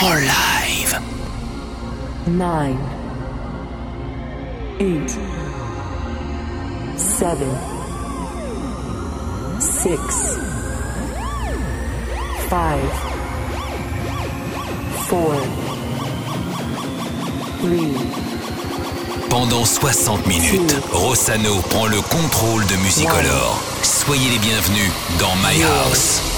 Live. Nine. Eight. Seven. Six. Five. Four. Three. Pendant 60 minutes, Rossano prend le contrôle de Musicolor. Soyez les bienvenus dans My House.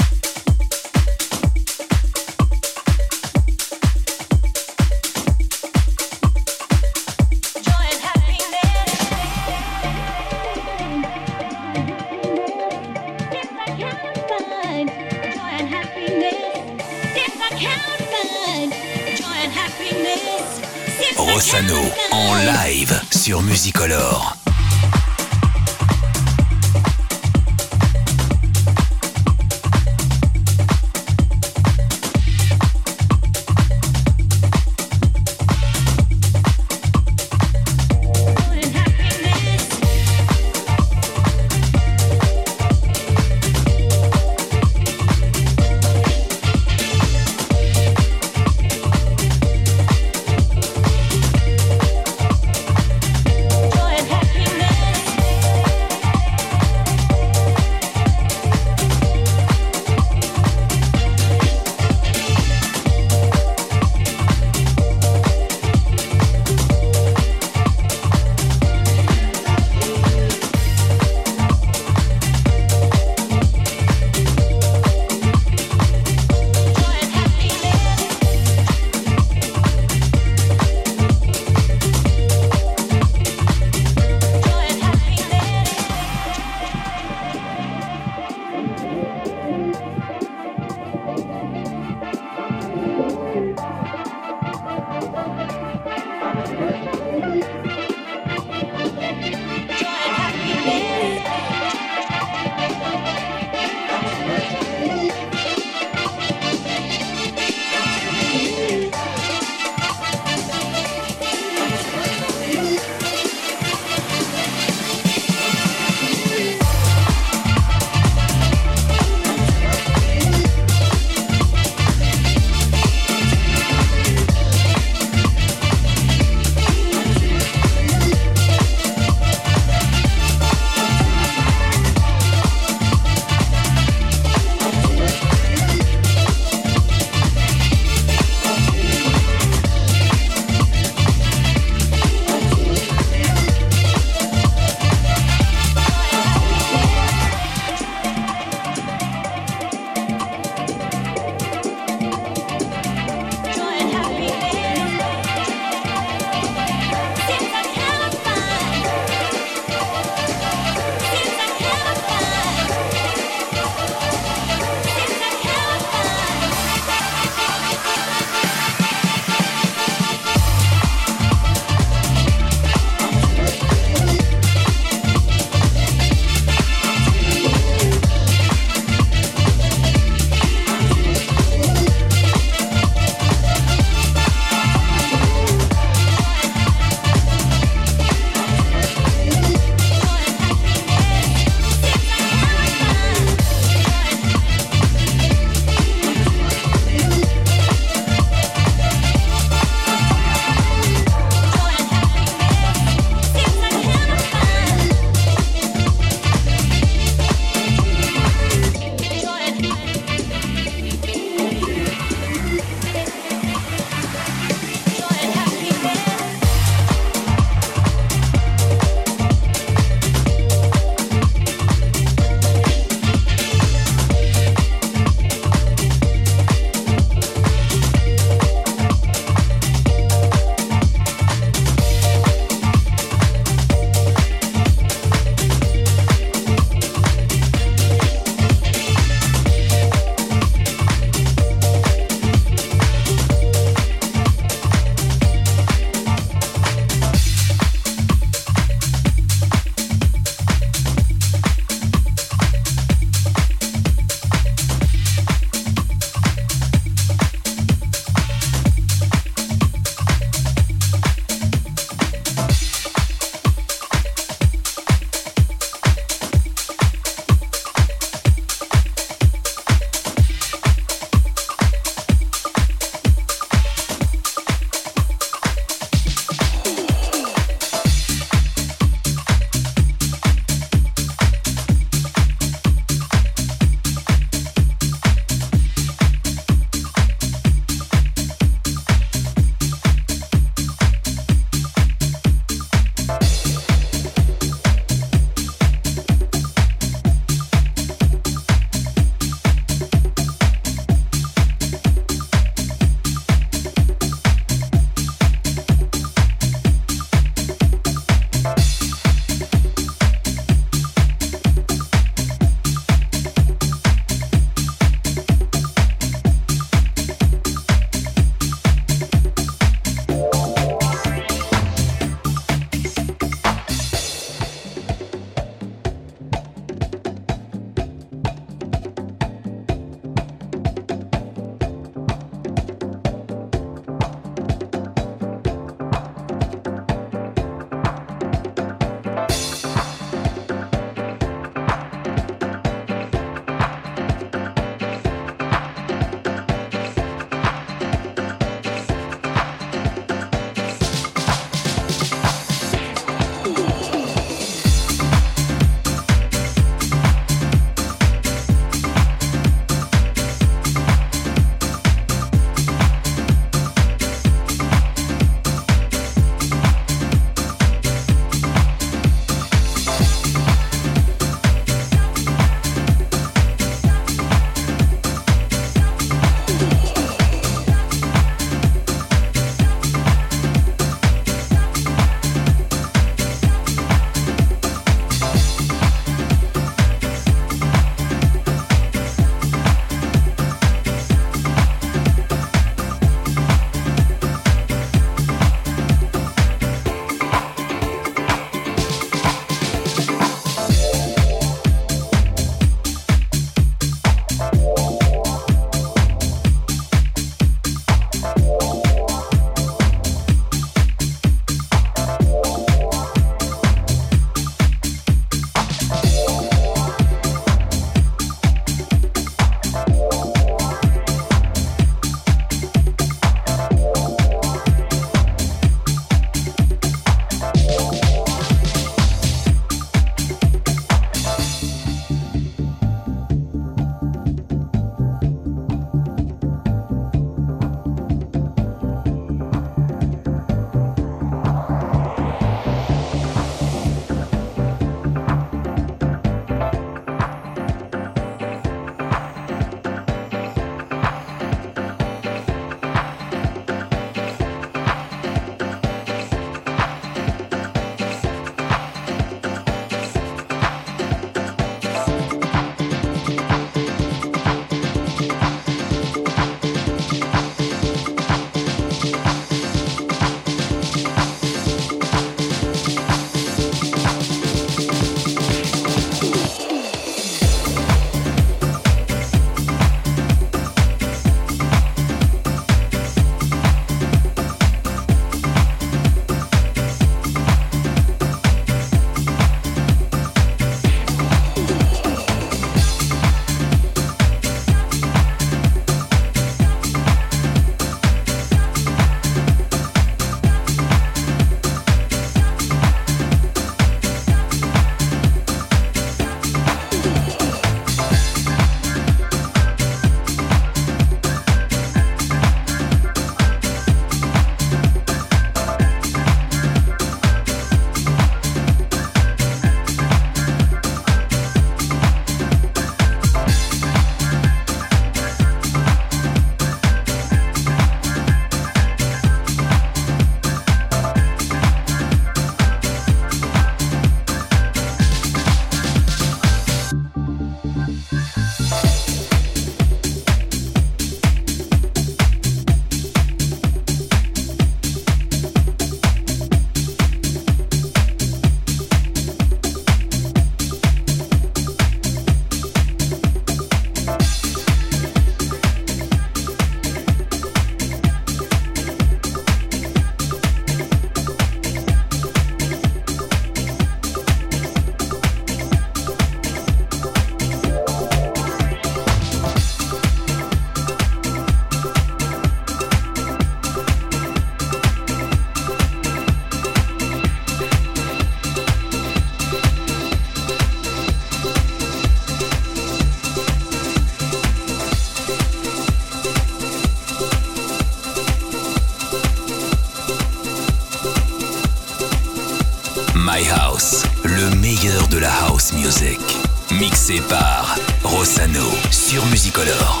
Mixé par Rossano sur Musicolor.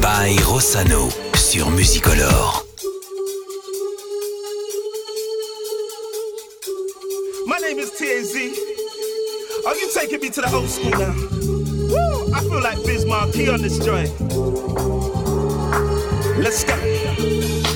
By Rossano sur. My name is TAZ. Are oh, you taking me to the old school now? Woo! I feel like Biz Markie on this joint. Let's go.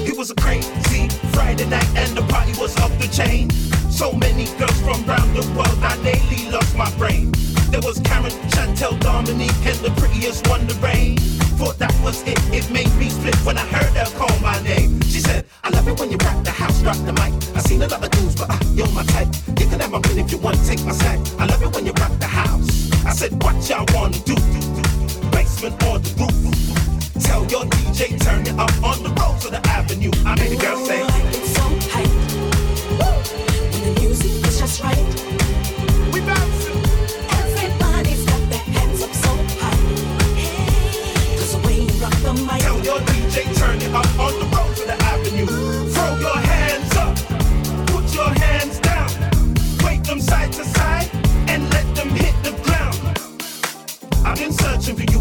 It was a crazy Friday night and the party was off the chain. So many girls from around the world, I daily lost my brain. There was Karen, Chantel, Dominique, and the prettiest one, the rain. Thought that was it, it made me flip when I heard her call my name. She said, I love it when you rock the house, rock the mic. I seen a lot of dudes, but uh, you're my type. You can have my pen if you want, take my side. I love it when you rock the house. I said, what y'all wanna do? Basement or the roof? Tell your DJ, turn it up on the road to the avenue. I made the girl say, It's so hype. When the music is just right.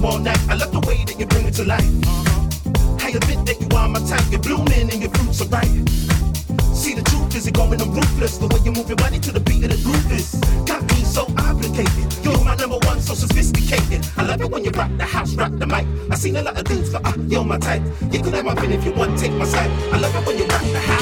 All night. I love the way that you bring it to life. I admit that you are my type. You're blooming and your fruits are ripe. See the truth is it going on ruthless The way you move your body to the beat of the groove is Got me so obligated You're my number one, so sophisticated I love it when you rock the house, rock the mic I seen a lot of dudes, but uh, you're my type You can have my pen if you want, take my side I love it when you rock the house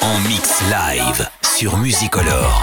En mix live sur Musicolor.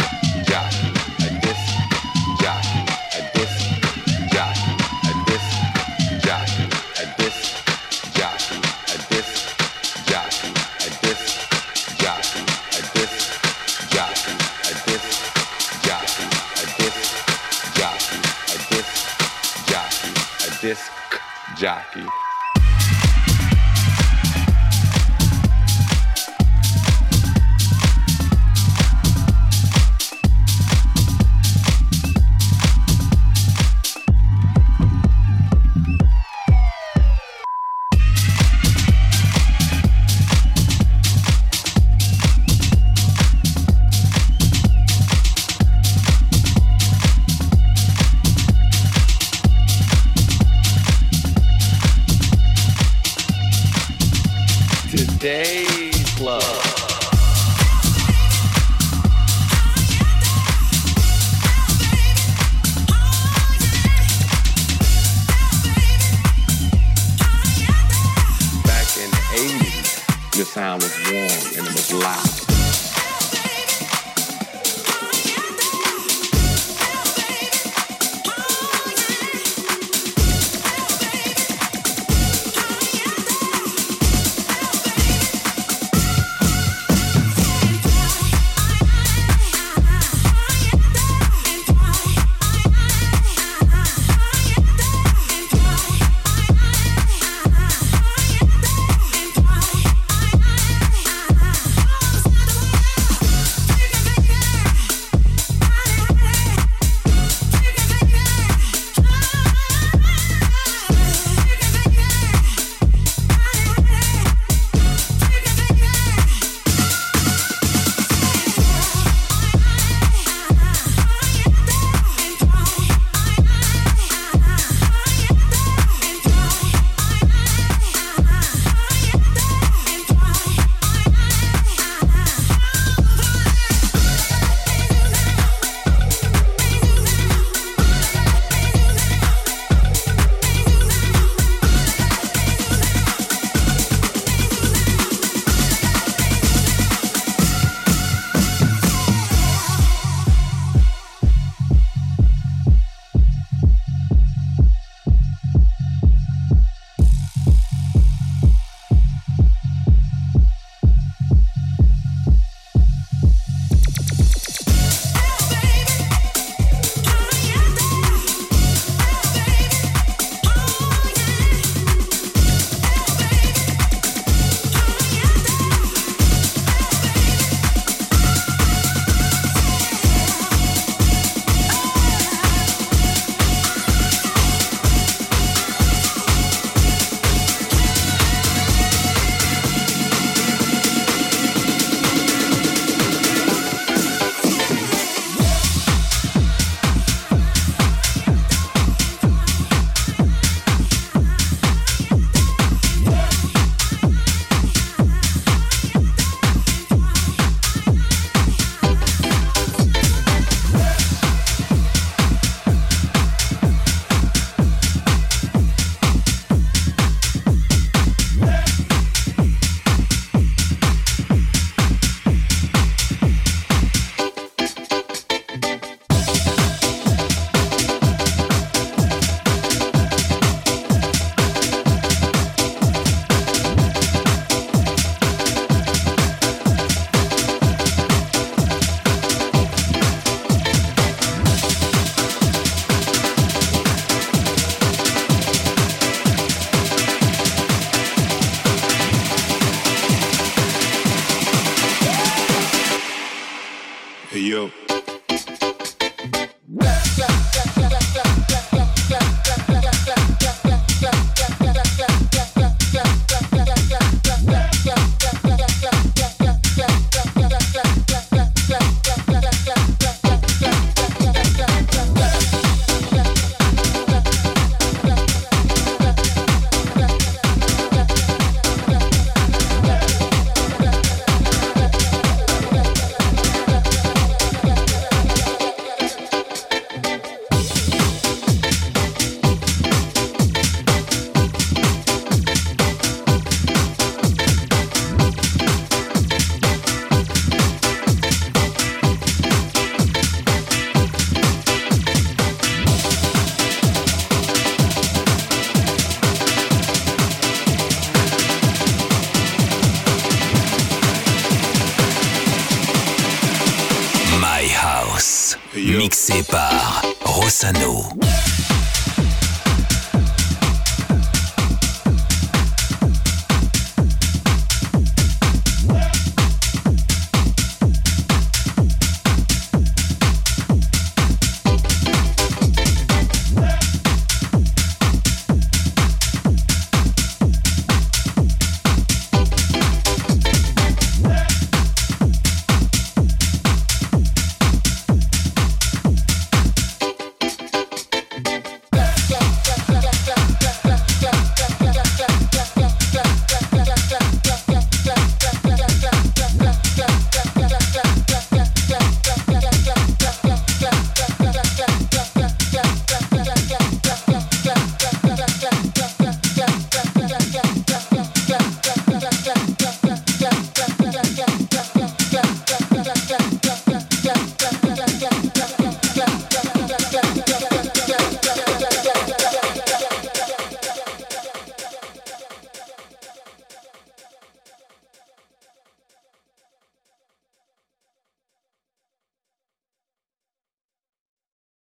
disc jockey. today's love. Back in the 80s, your sound was warm and it was loud.